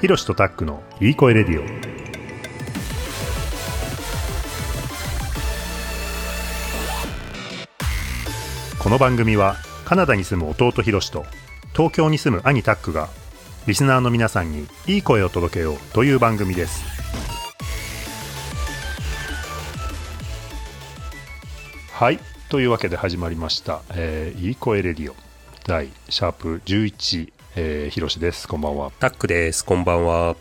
ひろしとタックのいい声レディオ。この番組はカナダに住む弟ひろしと東京に住む兄タックがリスナーの皆さんにいい声を届けようという番組です。はい。というわけで始まりました「えーいい声レディオ」第シャープ11、えー、ひろしですこんばんはタックです。こんばんは。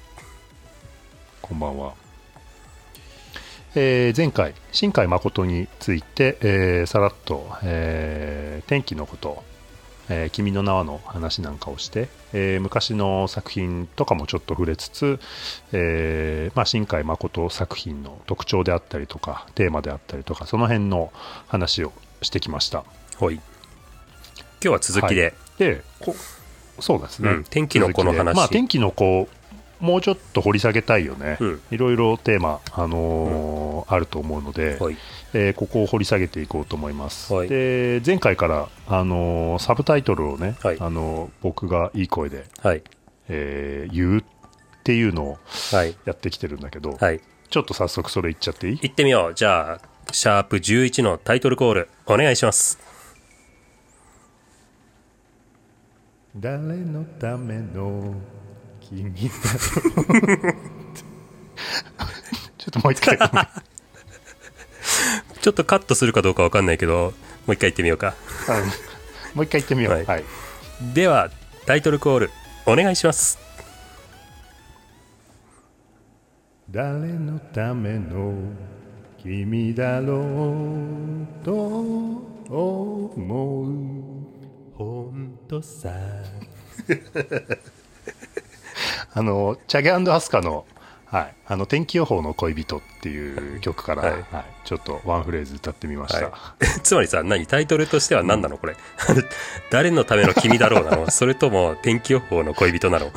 こんばんは。えー前回、新海誠について、えーさらっと、えー天気のこと、えー君の名はの話なんかをして、えー昔の作品とかもちょっと触れつつ、えーまあ、新海誠作品の特徴であったりとか、テーマであったりとか、その辺の話をしてきました。ほい。今日は続きで、で、こそうですね、うん天気の子の話まあ、天気の子、もうちょっと掘り下げたいよね。うんいろいろテーマ、あのーあると思うので、ほい。えーここを掘り下げていこうと思います。はいで前回から、あのーサブタイトルをね、はいあのー僕がいい声で、はい。えー言うっていうのをはい。やってきてるんだけど、はい。ちょっと早速それ言っちゃっていい？行ってみよう。じゃあ、シャープ11のタイトルコール、お願いします。誰のための君だろう ちょっともう一回ちょっとカットするかどうかわかんないけど、もう一回行ってみようか。あのもう一回言ってみよう。はい。はい。では、タイトルコール、お願いします。誰のための君だろうと思う本当さ。あのチャゲアスカの,、はい、あの天気予報の恋人っていう曲から、はい。はい。ちょっとワンフレーズ歌ってみました、はい。つまりさ、何タイトルとしては何なのこれ？誰のための君だろうなの？それとも天気予報の恋人なの？うん。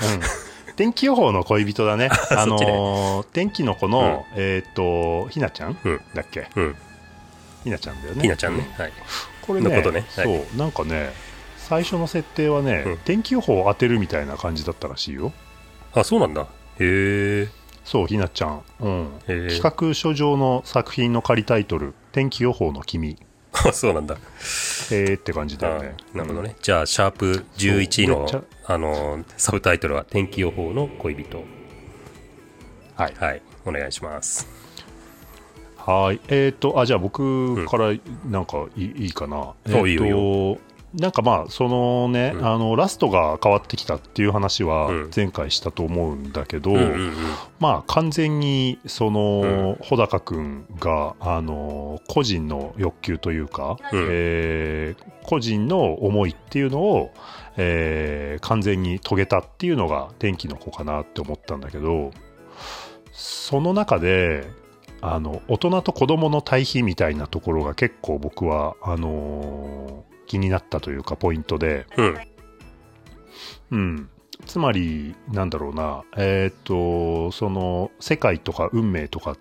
天気予報の恋人だね。あの天気の子の、えっ、とひなちゃん、うん。だっけ？うん。ひなちゃんだよね。ひなちゃんね。はい。これねのことね。はい。そう。なんかね最初の設定はね、うん天気予報を当てるみたいな感じだったらしいよあ、そうなんだ。へえ。そうひなちゃん、うん、へー企画書上の作品の仮タイトル「天気予報の君あ、そうなんだ。」えーって感じだよねあなるほどね。じゃあ、シャープ11のあのー、サブタイトルは天気予報の恋人。はいはい。お願いします。はいえっ、とあじゃあ僕からなんかいい,、いいかなえーとなんかまあそのね、うん。あのラストが変わってきたっていう話はうん。前回したと思うんだけど、うんうんうん。まあ完全にその、穂高君があの個人の欲求というか、うん。えー個人の思いっていうのを、えー完全に遂げたっていうのが天気の子かなって思ったんだけどその中であの大人と子供の対比みたいなところが結構僕はあのー気になったというかポイントで、うん。うん、つまりなんだろうなえっ、とその世界とか運命とかっ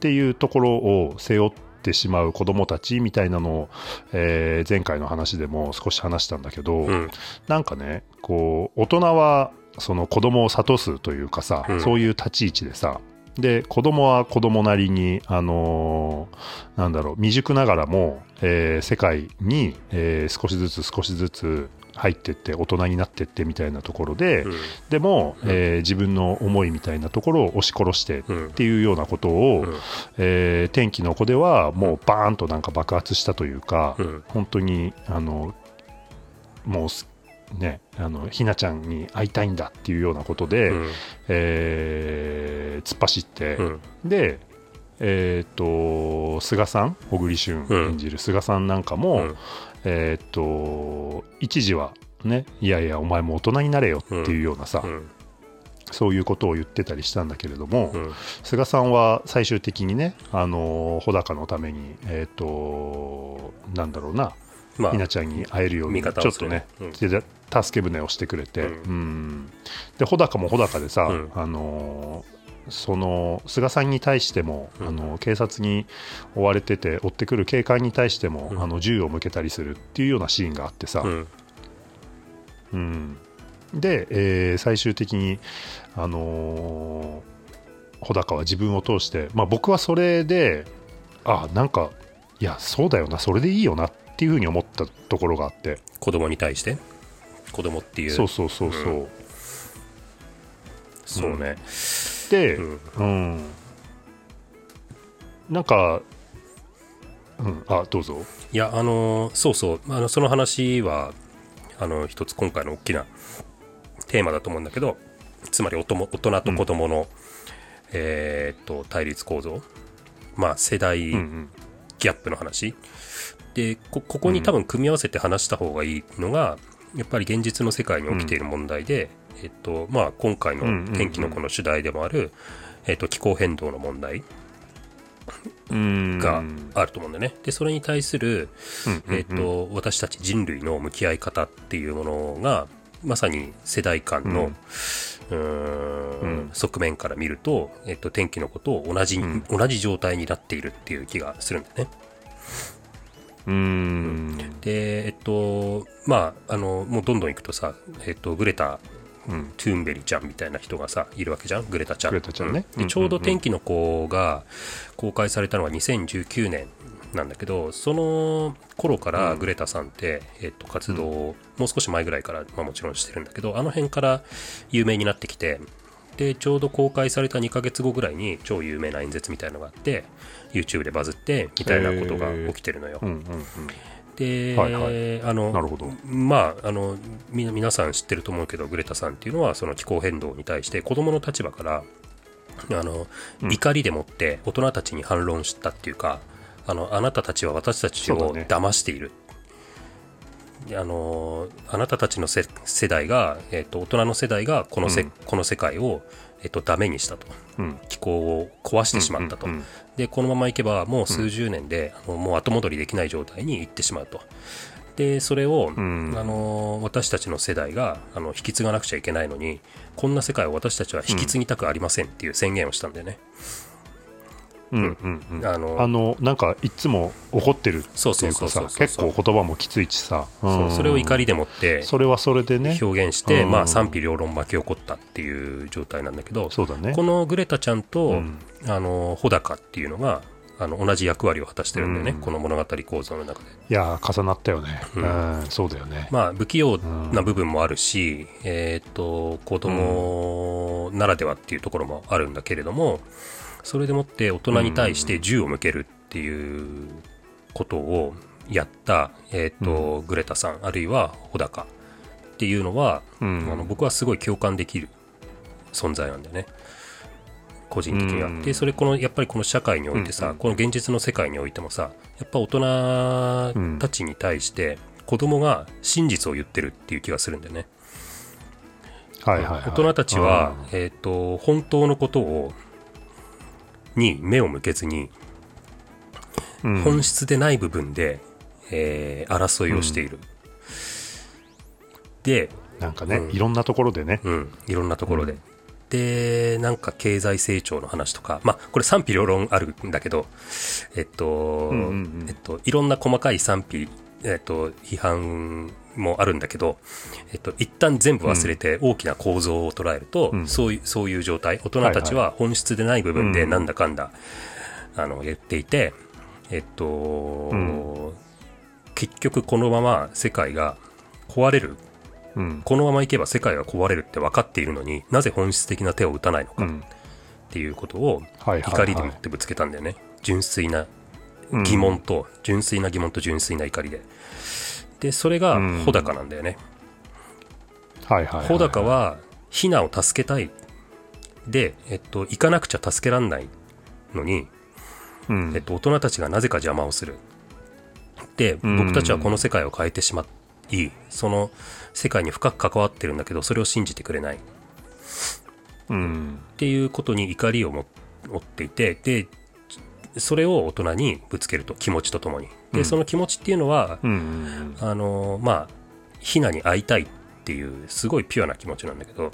ていうところを背負ってしまう子供たちみたいなのを、えー前回の話でも少し話したんだけど、うん。なんかねこう大人はその子供を諭すというかさ、うんそういう立ち位置でさで子供は子供なりにあのーなんだろう未熟ながらも、えー世界に、えー少しずつ少しずつ入ってって大人になってってみたいなところで、うんでも、うんえー自分の思いみたいなところを押し殺してっうん。ていうようなことを、うんえー天気の子ではもうバーンとなんか爆発したというか、うん。本当にあのもうすねあのひなちゃんに会いたいんだっていうようなことで、うんえー突っ走って、うん。でえっ、と菅さん小栗旬うん演じる菅さんなんかも、うんえっ、と一時はねいやいやお前も大人になれよっていうようなさ、うん。そういうことを言ってたりしたんだけれども、うん。菅さんは最終的にね、あの穂高のために、えっ、と、なんだろうな、まあひ、なちゃんに会えるように、ちょっとね、うん。で助け舟をしてくれて、うん。うん。で、穂高も穂高でさ、うん。あのその菅さんに対しても、うん。あの警察に追われてて追ってくる警官に対しても、うん。あの銃を向けたりするっていうようなシーンがあってさ、うん。うん。で、えー最終的に、あのー穂高は自分を通して、まあ、僕はそれであなんかいやそうだよなそれでいいよなっていうふうに思ったところがあって。子供に対して？子供っていう。そうそうそうそう、うそうね、で、うん。うん、なんか、うん、あどうぞ。いやあのそうそう。あのその話はあの一つ今回の大きなテーマだと思うんだけどつまりおとも大人と子供の、えーっと対立構造。まあ世代うんうん。ギャップの話でこここに多分組み合わせて話した方がいいのが、やっぱり現実の世界に起きている問題で、えっとまあ、今回の天気の子の主題でもある、えっと、気候変動の問題うん。があると思うんだよね。でそれに対する、うんえっと私たち人類の向き合い方っていうものがまさに世代間の、うん。側面から見ると、えっと、天気の子と同じ、うん。同じ状態になっているっていう気がするんだよね。うん。で、えっと、まあ、あの、もうどんどん行くとさ、えっと、グレタ・うんトゥーンベリちゃんみたいな人がさ、いるわけじゃん、グレタちゃん。グレタちゃんね。うで、うんちょうど天気の子が公開されたのは2019年なんだけど、その頃からうん。グレタさんって、えっと、活動を、もう少し前ぐらいから、まあもちろんしてるんだけど、あの辺から有名になってきて、で、ちょうど公開された2ヶ月後ぐらいに超有名な演説みたいのがあって、YouTube でバズって、みたいなことが起きてるのよ。う。んうんで、はいはい。あのなるほど。まああのみ皆さん知ってると思うけどグレタさんっていうのはその気候変動に対して子供の立場からあの、うん。怒りでもって大人たちに反論したっていうかあのあなたたちは私たちを騙している、あのあなたたちのせ世代が、えっと大人の世代がこのせ、うん。この世界を、えっとダメにしたと。うん。気候を壊してしまったと、うんうんでこのままいけばもう数十年で、あのもう後戻りできない状態に行ってしまうと。でそれを、うん。あの私たちの世代があの引き継がなくちゃいけないのにこんな世界を私たちは引き継ぎたくありませんっていう宣言をしたんだよね、うんうんうんあのあのなんかいつも怒ってるってそうそいううかさそうそうそう。結構言葉もきついしさ。そうそれを怒りりでもってそれはそれでね。表現して、うん。まあ、賛否両論巻き起こったっていう状態なんだけどそうだね。このグレタちゃんと、うん。あの穂高っていうのがあの同じ役割を果たしてるんだよね、うん。この物語構造の中で。いやー重なったよね。ううんんそうだよね。まあ、不器用な部分もあるし、えっ、と、子供ならではっていうところもあるんだけれども、それでもって大人に対して銃を向けるっていうことをやった、えっ、と、グレタさん、あるいは穂高っていうのは、うん。あの僕はすごい共感できる存在なんだよね。個人的には。うん。で、それこの、やっぱりこの社会においてさ、うん。この現実の世界においてもさ、やっぱ大人たちに対して子供が真実を言ってるっていう気がするんだよね。はいはいはい。大人たちは、えっ、と、本当のことを、に目を向けずに、うん。本質でない部分で、えー争いをしている。で、なんかねうん。いろんなところでね。うん、いろんなところで。うん。で、なんか経済成長の話とか、まあ、これ賛否両論あるんだけど、えっと、うんうんうん。えっと、いろんな細かい賛否、えっと、批判もあるんだけど、えっと、一旦全部忘れて大きな構造を捉えると、うん。そういう、そういう状態、大人たちは本質でない部分でなんだかんだ、あの、言っていて、えっと、ん。結局このまま世界が壊れる。うん。このままいけば世界が壊れるって分かっているのになぜ本質的な手を打たないのかっうん。ていうことをはいはい怒りでもってぶつけたんだよね、純粋な疑問と、純粋な疑問と純粋な怒りででそれがうん。穂高なんだよね、はいはいはい穂高はヒナを助けたい。で、えっと、行かなくちゃ助けらんないのに、うん。えっと、大人たちがなぜか邪魔をする。でうん。僕たちはこの世界を変えてしまいその世界に深く関わってるんだけどそれを信じてくれない。うん。っていうことに怒りを持持っていてでそれを大人にぶつけると気持ちとともに。で、うん。その気持ちっていうのはうんうんあのまあヒナに会いたいっていうすごいピュアな気持ちなんだけど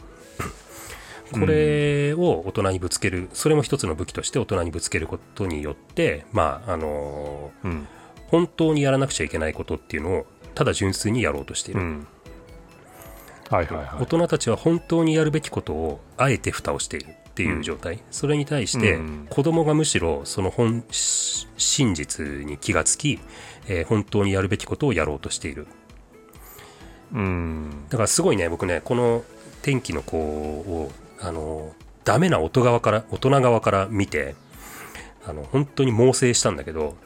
これを大人にぶつけるそれも一つの武器として大人にぶつけることによってまああのうん。本当にやらなくちゃいけないことっていうのをただ純粋にやろうとしている、うん。はいはいはい。大人たちは本当にやるべきことをあえて蓋をしているっていう状態、それに対してうん。子供がむしろその本し真実に気がつき、えー本当にやるべきことをやろうとしている。うん。だからすごいね僕ねこの天気の子をあのダメな大人側から大人側から見てあの本当に猛省したんだけど、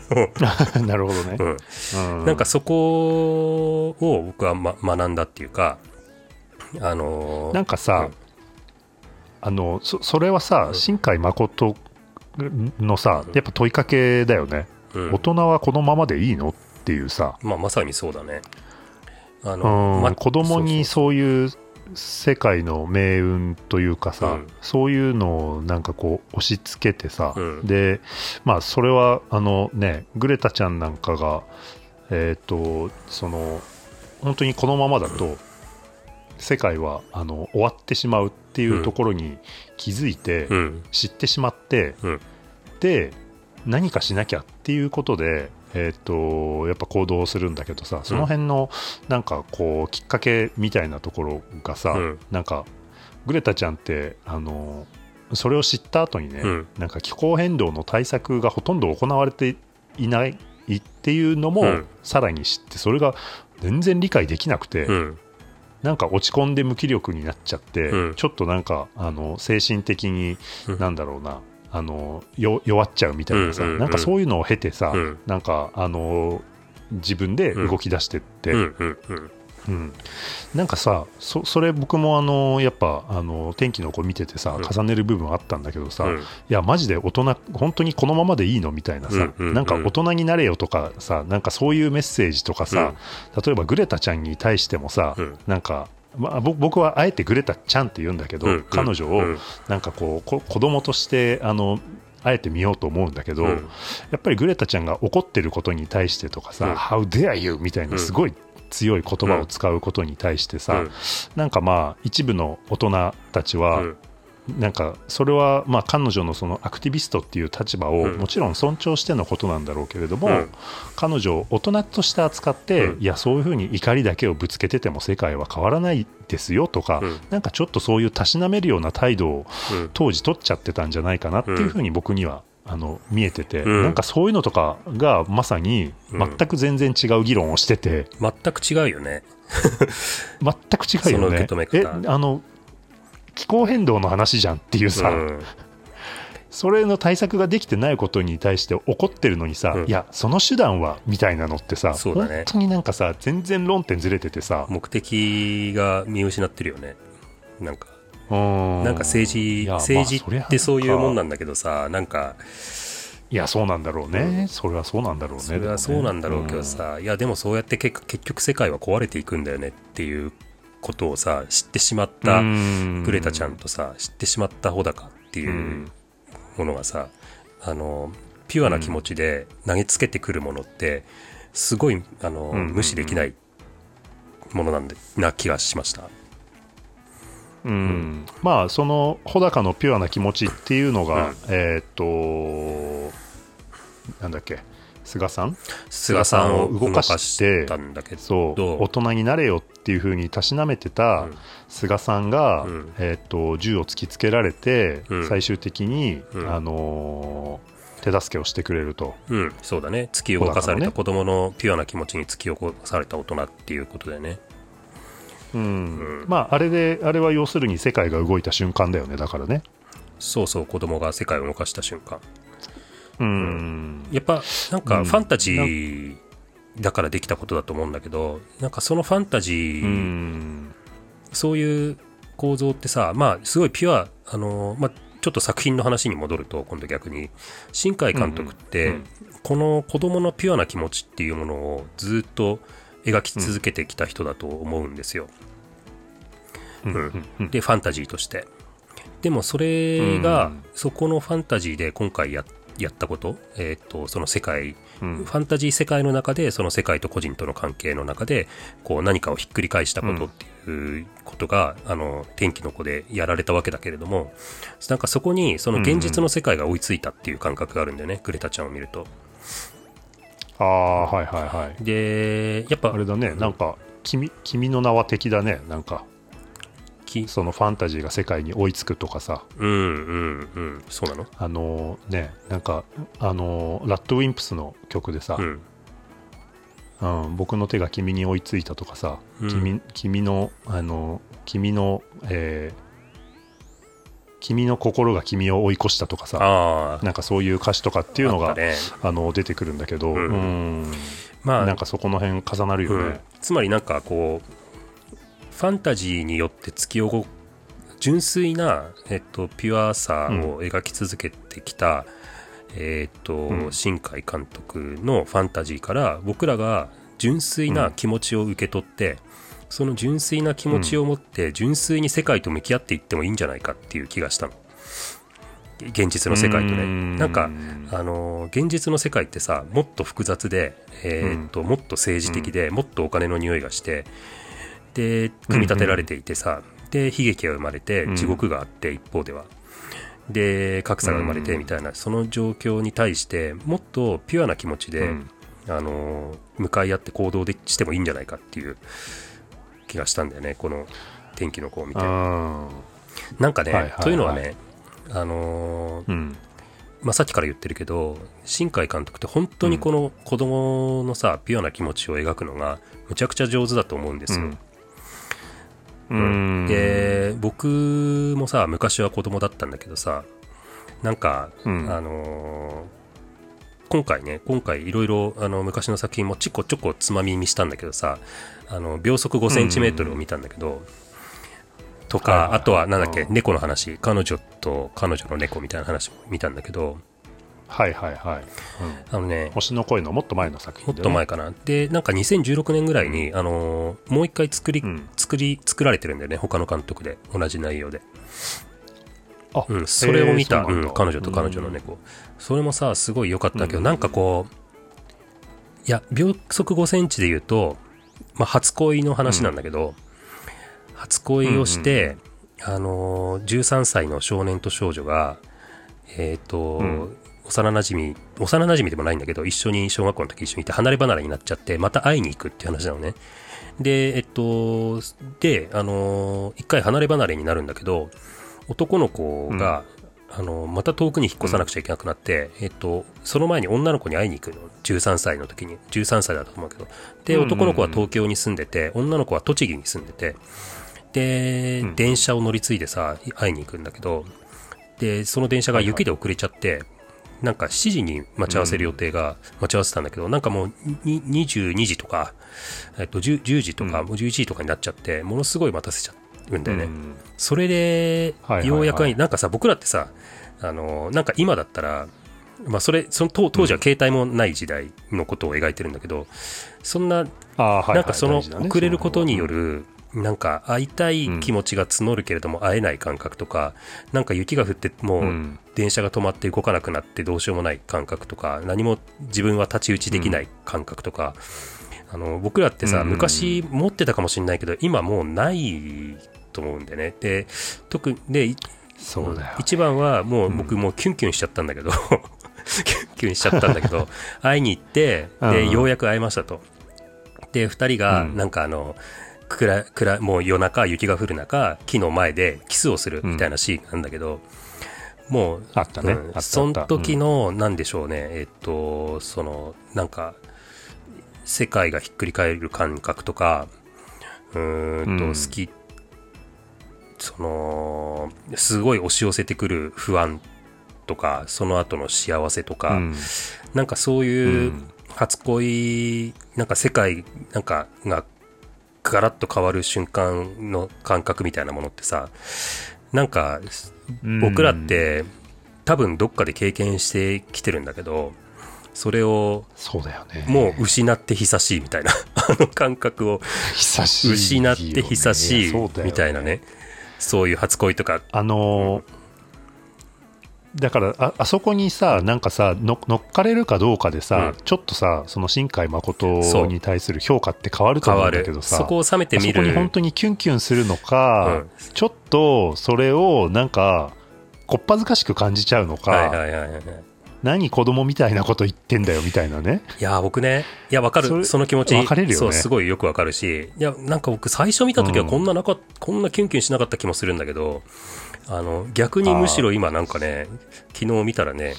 なるほどね。う、ん、うん。なんかそこを僕は、ま、学んだっていうかあのなんかさ、あのそそれはさ、うん。新海誠のさやっぱ問いかけだよね、うん。大人はこのままでいいのっていうさ、まあ、まさにそうだね。あうん。ま子供にそそう。いう世界の命運というかさ、うん。そういうのをなんかこう押し付けてさ、うん。でまあそれはあのねグレタちゃんなんかがえっ、とその本当にこのままだと世界はあの終わってしまうっていうところに気づいて、ううん。知ってしまって、うん。で何かしなきゃっていうことで、えー、とやっぱ行動するんだけどさその辺のなんかこうきっかけみたいなところがさ、うん。なんかグレタちゃんってあのそれを知った後にね、うん。なんか気候変動の対策がほとんど行われていないっていうのも、うん。さらに知ってそれが全然理解できなくて、うん。なんか落ち込んで無気力になっちゃって、うん。ちょっとなんかあの精神的に、うん。なんだろうなあのよ弱っちゃうみたいなさ、うんうんうん。なんかそういうのを経てさ、うん。なんかあの自分で動き出してって、うんうんうん。うん。なんかさそそれ僕もあのやっぱあの天気の子見ててさうん。重ねる部分あったんだけどさ、うん。いやマジで大人本当にこのままでいいの？みたいなさ、うんうんうん。なんか大人になれよとかさなんかそういうメッセージとかさ、例えばグレタちゃんに対してもさ、うん。なんか、まあ、ぼ僕はあえてグレタちゃんって言うんだけど、うん彼女をうんなんかこうこ子供としてあのあえて見ようと思うんだけど、うん。やっぱりグレタちゃんが怒ってることに対してとかさ、うん。How dare you みたいなすごい強い言葉を使うことに対してさ、うん。なんかまあ一部の大人たちは、うん。なんかそれはまあ彼女のそのアクティビストっていう立場をうん。もちろん尊重してのことなんだろうけれども、うん。彼女を大人として扱って、うん。いやそういうふうに怒りだけをぶつけてても世界は変わらないですよとか、うん。なんかちょっとそういうたしなめるような態度をうん。当時取っちゃってたんじゃないかなっていうふうに僕には、あの見えてて、うん。なんかそういうのとかがまさにうん。全く全然違う議論をしてて、全く違うよね。全く違うよね。えあの気候変動の話じゃんっていうさ、うん。それの対策ができてないことに対して怒ってるのにさ、うん。いやその手段はみたいなのってさ、そうだね。本当になんかさ全然論点ずれててさ、目的が見失ってるよね。なんか、ななんか政治、政治ってそういうもんなんだけどさ、なんか、いやそうなんだろうね、それはそうなんだろうね。それはそうなんだろうけどさ、いやでもそうやって結結局世界は壊れていくんだよねっていうことをさ知ってしまったグレタちゃんとさ知ってしまった穂高っていううん。ものがさあのピュアな気持ちで投げつけてくるものってすごいあの、うん。無視できないものなんでな気がしました。うん。まあその穂高のピュアな気持ちっていうのが、うん。えーっとなんだっけ菅さん？菅さんを動かししてたんだけど。そう大人になれよっていうふうにたしなめてたうん。菅さんが、うん。えーっと銃を突きつけられて、うん。最終的に、うん。あのー手助けをしてくれると。うん、そうだね。突き動かされた子供のピュアな気持ちに突き動かされた大人っていうことでねうん。うんまああれであれは要するに世界が動いた瞬間だよねだからね。そうそう子供が世界を動かした瞬間。うん。やっぱなんうん。かファンタジーだからできたことだと思うんだけどなんかそのファンタジー、うん。そういう構造ってさまあすごいピュアあのまあちょっと作品の話に戻ると今度逆に。新海監督って、この子供のピュアな気持ちっていうものをずっと描き続けてきた人だと思うんですよ、うん。うん。うん。でファンタジーとして。でもそれが、うん。そこのファンタジーで今回ややったこと,、えー、とその世界うん。ファンタジー世界の中でその世界と個人との関係の中でこう何かをひっくり返したことっていうことが、あの天気の子でやられたわけだけれどもなんかそこにその現実の世界が追いついたっていう感覚があるんだよね、グレタちゃんを見ると。ああはいはいはい。でやっぱあれだね、なんか君君の名は敵だねなんか。きそのファンタジーが世界に追いつくとかさ。うんうんうん。そうなの？あのねなんかあのラッドウィンプスの曲でさ、うん。うん、僕の手が君に追いついたとかさ、うん。君君のあの君の、えー君の心が君を追い越したとかさなんかそういう歌詞とかっていうのがあね。あの出てくるんだけど、うんうん。まあなんかそこの辺重なるようん。ね。つまりなんかこうファンタジーによって突き動純粋な、えっと、ピュアさを描き続けてきた、えっと、うん。新海監督のファンタジーから僕らが純粋な気持ちを受け取って、その純粋な気持ちを持って純粋に世界と向き合っていってもいいんじゃないかっていう気がしたの。現実の世界とね。うん。なんかあの現実の世界ってさもっと複雑で、えーっともっと政治的で、もっとお金の匂いがしてで組み立てられていてさ、で悲劇が生まれてうん。地獄があって一方では、で格差が生まれてうん。みたいな、その状況に対してもっとピュアな気持ちで、うん。あの向かい合って行動でしてもいいんじゃないかっていう気がしたんだよねこの天気の子を見て。うんなんかね、はいはいはいというのはねあのーうん。まあ、さっきから言ってるけど新海監督って本当にこの子供のさ、ピュアな気持ちを描くのがむちゃくちゃ上手だと思うんですよ。うん。で僕もさ昔は子供だったんだけどさなんか、うん。あのー今回ね今回いろいろあの昔の作品もちょこちょこつまみ見したんだけどさあの秒速5センチメートルを見たんだけど、とか、はいはいはいあとはなんだっけ、うん猫の話彼女と彼女の猫みたいな話も見たんだけどはいはいはい、うんあのね星の声のもっと前の作品もっと前かな。で、なんか2016年ぐらいに、あのーもう一回作り、うん作り、作られてるんだよね。他の監督で。同じ内容で。あうん、それを見た、えーそうなん。彼女と彼女の猫。それもさ、すごい良かったけど、うん。なんかこう、いや、秒速5センチで言うと、まあ、初恋の話なんだけど、初恋をして、あのー13歳の少年と少女が、えっ、と、うん。幼馴染幼馴染でもないんだけど、一緒に小学校の時一緒にいて離れ離れになっちゃって、また会いに行くっていう話なのね。で、えっと、で、あのー一回離れ離れになるんだけど、男の子が、あのまた遠くに引っ越さなくちゃいけなくなって、えっと、その前に女の子に会いに行くの。13歳の時に。13歳だと思うけど。で、うんうんうん。男の子は東京に住んでて、女の子は栃木に住んでて、で、うん電車を乗り継いでさ、会いに行くんだけど、で、その電車が雪で遅れちゃって、なんか7時に待ち合わせる予定が待ち合わせたんだけど、なんかもうに22時とか、えっと 10, 10時とか、うん。もう11時とかになっちゃって、ものすごい待たせちゃうん。だよね。うん。それではいはいは、い。ようやく、なんかさ、僕らってさ、あの、なんか今だったら、まあそれ、その当当時は携帯もない時代のことを描いてるんだけど、そんな、なんかその遅れることによる、なんか会いたい気持ちが募るけれども会えない感覚とか、なんか雪が降ってもううん。電車が止まって動かなくなってどうしようもない感覚とか、何も自分は太刀打ちできない感覚とか、あの僕らってさ、うん。昔持ってたかもしれないけど、今もうないと思うんでね。で、特に、で、いそうだよね。一番はもううん僕もうキュンキュンしちゃったんだけど、キュンキュンしちゃったんだけど、会いに行って、で、うんようやく会えましたと。で、二人が、うん。なんかあの、暗暗もう夜中、雪が降る中、木の前でキスをするみたいなシーンなんだけど、もう、あったね。うんその時の、なんでしょうね、えっと、その、なんか、世界がひっくり返る感覚とか、うーんと、うん。好き、その、すごい押し寄せてくる不安とか、その後の幸せとか、うん。なんかそうういうん。初恋、なんか世界なんかがガラッと変わる瞬間の感覚みたいなものってさ、なんか僕らって多分どっかで経験してきてるんだけど、それをそうだよね。もう失って久しいみたいな、あの感覚を。失って久しいみたいなね、そういう初恋とか、あのーだからああそこにさなんかさの乗っかれるかどうかでさ、うん。ちょっとさその新海そ誠う。に対する評価って変わると思うんだけどさそこを冷めてみる。あそこに本当にキュンキュンするのか、うん。ちょっとそれをなんかこっぱずかしく感じちゃうのか、はいはいはいはいはい何子供みたいなこと言ってんだよみたいなね。いや、僕ね、いや、わかる。その気持ち。分かれるよねそう、すごいよくわかるし。いや、なんか僕最初見た時はこんななか、こんなキュンキュンしなかった気もするんだけど、あの、逆にむしろ今なんかね、昨日見たらね、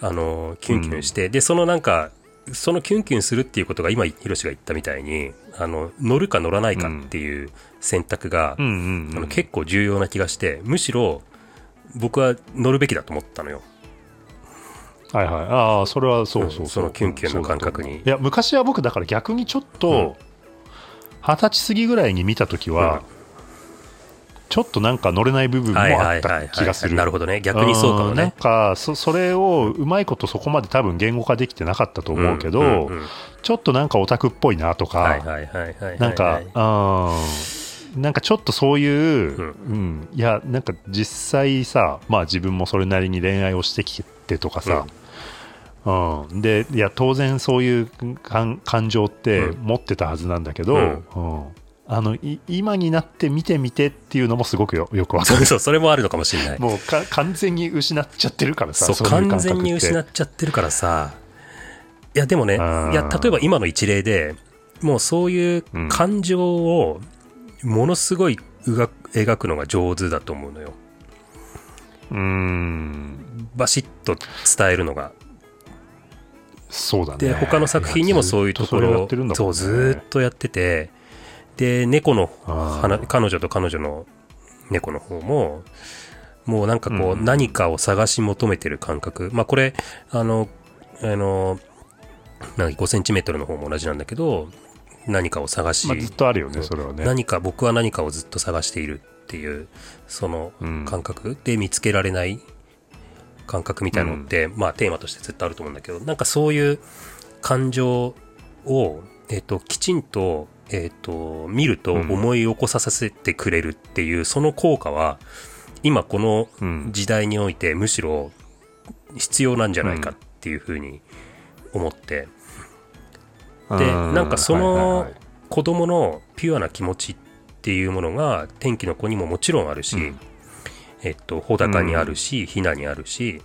あの、キュンキュンして、で、そのなんか、そのキュンキュンするっていうことが今、ヒロシが言ったみたいに、あの、乗るか乗らないかっていう選択が、うんうんうんあの結構重要な気がして、むしろ僕は乗るべきだと思ったのよ。はいはい。ああ、それはそうそうそう。そのキュンキュンの感覚にいや、昔は僕だから逆にちょっうんと、二十歳過ぎぐらいに見たときは、ちょっとなんか乗れない部分もあった。気がする。なるほどね。逆にそうかもんなんね。かそ、それをうまいことそこまで多分言語化できてなかったと思うけど、んんうんちょっとなんかオタクっぽいなとか、はいはいはいはい。なんか、うん、なんかちょっとそういう、ううん、いや、なんか実際さ、まあ自分もそれなりに恋愛をしてきてとかさ、うんで、いや、当然そういう感感情ってうん持ってたはずなんだけど、うんうんあのい今になって見てみてっていうのもすごくよよくわかる。そうそれもあるのかもしれない。もうか完全に失っちゃってるからさ、そう、そういう感完全に失っちゃってるからさ。いや、でもね、いや、例えば今の一例で、もうそういう感情をものすごい描くのが上手だと思うのよ。うーん、バシッと伝えるのが。そうだね。で、他の作品にもそういうところいやずっそう、ずーっとやってて、で、猫の彼女と彼女の猫の方も、もうなんかこう、うん何かを探し求めてる感覚。まあこれ、あの、あの、なんか5センチメートルの方も同じなんだけど、何かを探し、まあ、ずっとあるよね、それはね。何か、僕は何かをずっと探しているっていう、そのうん。感覚？で見つけられない感覚みたいなのって、まあテーマとしてずっとあると思うんだけど、なんかそういう感情を、えっ、と、きちんと、えっ、と、見るとうん。思い起こさせてくれるっていう、その効果は、今このうん。時代においてむしろ必要なんじゃないかっていうふうに思って、でうんなんかその子供のピュアな気持ちっていうものが天気の子にももちろんあるし、うん。えっと、穂高にあるし、ひなにあるし、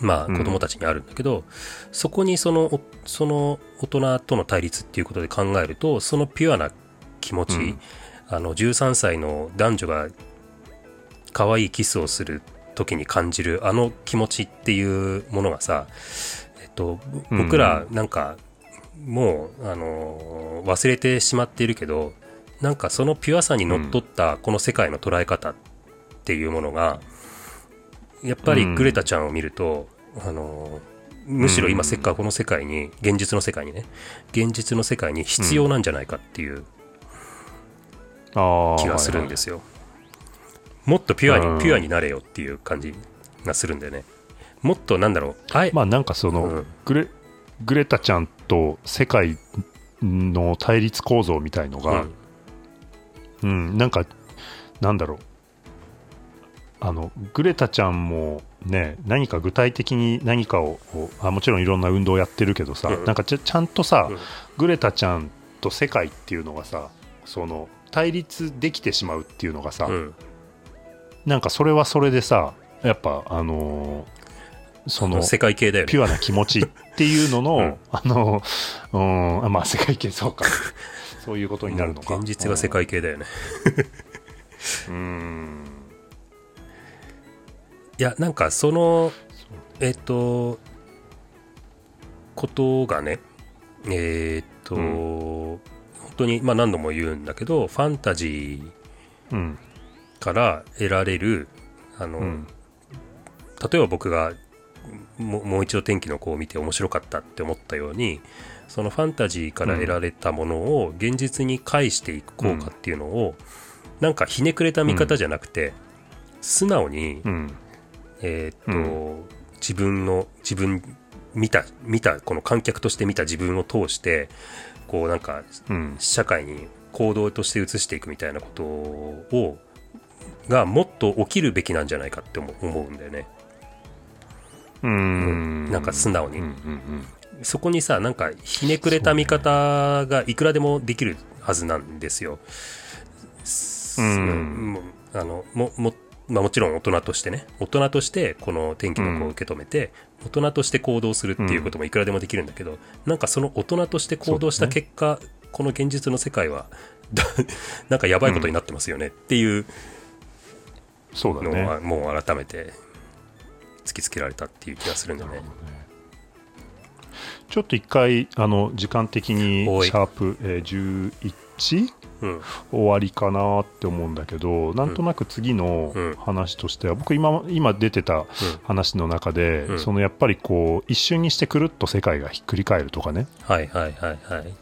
まあうん。子供たちにあるんだけど、そこにその、おその大人との対立っていうことで考えると、そのピュアな気持ち、うん。あの、13歳の男女が可愛いキスをする時に感じるあの気持ちっていうものがさ、えっと、僕らなんか、もう、あのー忘れてしまっているけど、なんかそのピュアさにのっとったこの世界の捉え方っていうものが、やっぱりグレタちゃんを見ると、あのーむしろ今せっかくこの世界に、現実の世界にね、現実の世界に必要なんじゃないかっていう気がするんですよ。もっとピュアに、うん。ピュアになれよっていう感じがするんだよね。もっとなんだろう、あえ、まあなんかその、うん。グレグレタちゃんと世界の対立構造みたいのが、うんなんかなんだろう。あのグレタちゃんもね何か具体的に何かをあもちろんいろんな運動やってるけどさ、うん。なんかちゃんとさ、うん。グレタちゃんと世界っていうのがさその対立できてしまうっていうのがさ、うん。うんなんかそれはそれでさやっぱあのーその世界系だよね。ピュアな気持ちっていうのの、うん。あの、うまあ世界系そうか。そういうことになるのか。現実は世界系だよね。うん。いや、なんかその、えっ、と、ことがね、えっ、と、う本当に、まあ何度も言うんだけど、ファンタジうん。ーから得られる、あの、うん。例えば僕がももう一度天気の子を見て面白かったって思ったようにそのファンタジーから得られたものを現実に返していく効果っていうのを、なんかひねくれた見方じゃなくて、素直に、うん。えーっと、う自分の自分見た見たこの観客として見た自分を通してこうなんかうん。社会に行動として移していくみたいなことをがもっと起きるべきなんじゃないかって思思うんだよね。うん。なんか素直にうんうんそこにさ、なんかひねくれた見方がいくらでもできるはずなんですよ。うん。あのももまあもちろん大人としてね、大人としてこの天気の子を受け止めて、大人として行動するっていうこともいくらでもできるんだけど、なんかその大人として行動した結果、この現実の世界は、だ なんかやばいことになってますよねっていうのそうだね。はもう改めて突きつけられたっていう気がするんだよね。ちょっと一回、あの、時間的にシャープ、えー 11? うん。終わりかなって思うんだけど、なんとなく次のうん話としては、僕今、今出てた話の中で、うんそのやっぱりこう、一瞬にしてくるっと世界がひっくり返るとかね、はいはいはいはい。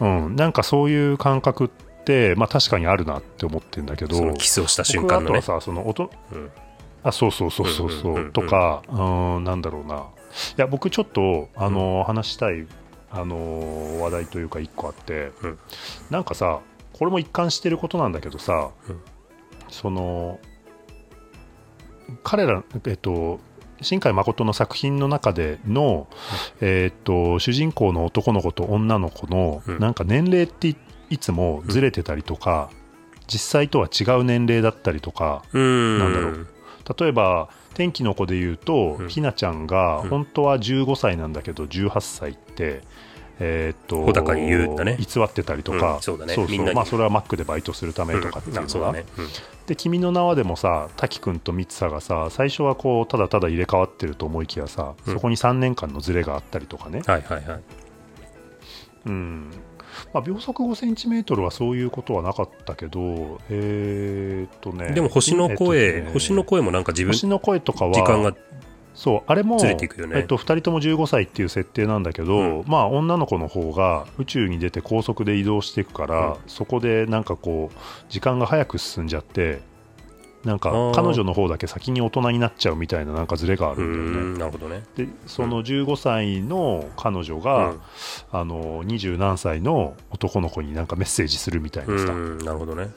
うん、なんかそういう感覚って、まあ確かにあるなって思ってるんだけど、キスをした瞬間のね。あとはさ、その音、うんあ、そうそうそうそうそう、うんうんうんうんとか、うん、なんだろうな。いや、僕ちょっと、あの、話したい、あの、話題というか一個あって、うん。なんかさ、これも一貫してることなんだけどさ、うん。その、彼ら、えっと、新海誠の作品の中での、えっと、主人公の男の子と女の子の、うん。なんか年齢っていいつもずれてたりとか、実際とは違う年齢だったりとか。なんだろう。例えば天気の子で言うと、うん。ひなちゃんがうん。本当は15歳なんだけど18歳って、えーっと穂高に言うんだね。偽ってたりとか、うんそうだね。そうみんなに。まあ、それはマックでバイトするためとかっていうのが、うん。あそうだね。うん。で「君の名は」でもさ滝くんと三葉がさ最初はこうただただ入れ替わってると思いきやさ、うん。そこに3年間のズレがあったりとかね、はいはいはい。うんまあ、秒速5センチメートルはそういうことはなかったけどえーっとねでも星の声、えっとね星の声もなんか自分、星の声とかは時間が、そうあれも、ね。えっと、2人とも15歳っていう設定なんだけど、うん。まあ、女の子の方が宇宙に出て高速で移動していくから、うん。そこでなんかこう時間が早く進んじゃってなんか彼女の方だけ先に大人になっちゃうみたいななんかズレがあうるんだよね。なるほどね。でその15歳の彼女が、うんあの20何歳の男の子になんかメッセージするみたいなさ、うん、なるほどね。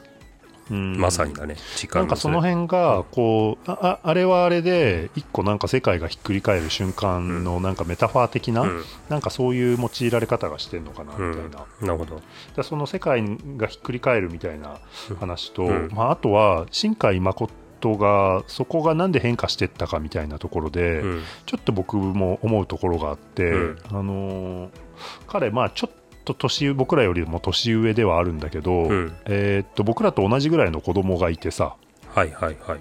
うん。まさにだね。時間なんかその辺がこうあああれはあれで一個なんか世界がひっくり返る瞬間のなんかメタファー的な、うん。なんかそういう用いられ方がしてんのかなみたいな、なるほど。でその世界がひっくり返るみたいな話と、うん。まあ、あとは新海誠がそこがなんで変化してったかみたいなところで、うん。ちょっと僕も思うところがあって、うん。あのー彼まあちょっと年僕らよりも年上ではあるんだけど、うんえーっと僕らと同じぐらいの子供がいてさはいはいはい。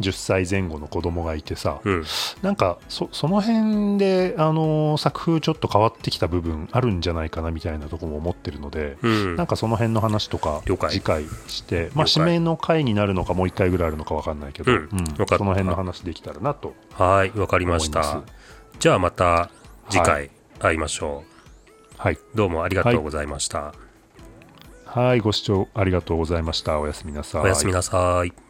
10歳前後の子供がいてさ、うん。なんかそその辺で、あのー作風ちょっと変わってきた部分あるんじゃないかなみたいなところも思ってるので、うん。なんかその辺の話とか次回して、まあ、了解締めの回になるのかもう1回ぐらいあるのか分かんないけど、うんその辺の話できたらなとはい、わかりまましたす。。じゃあまた次は回会いましょはい、う。どうもありがとうございました。はい、ご視聴ありがとうございました。おやすみなさい。おやすみなさい。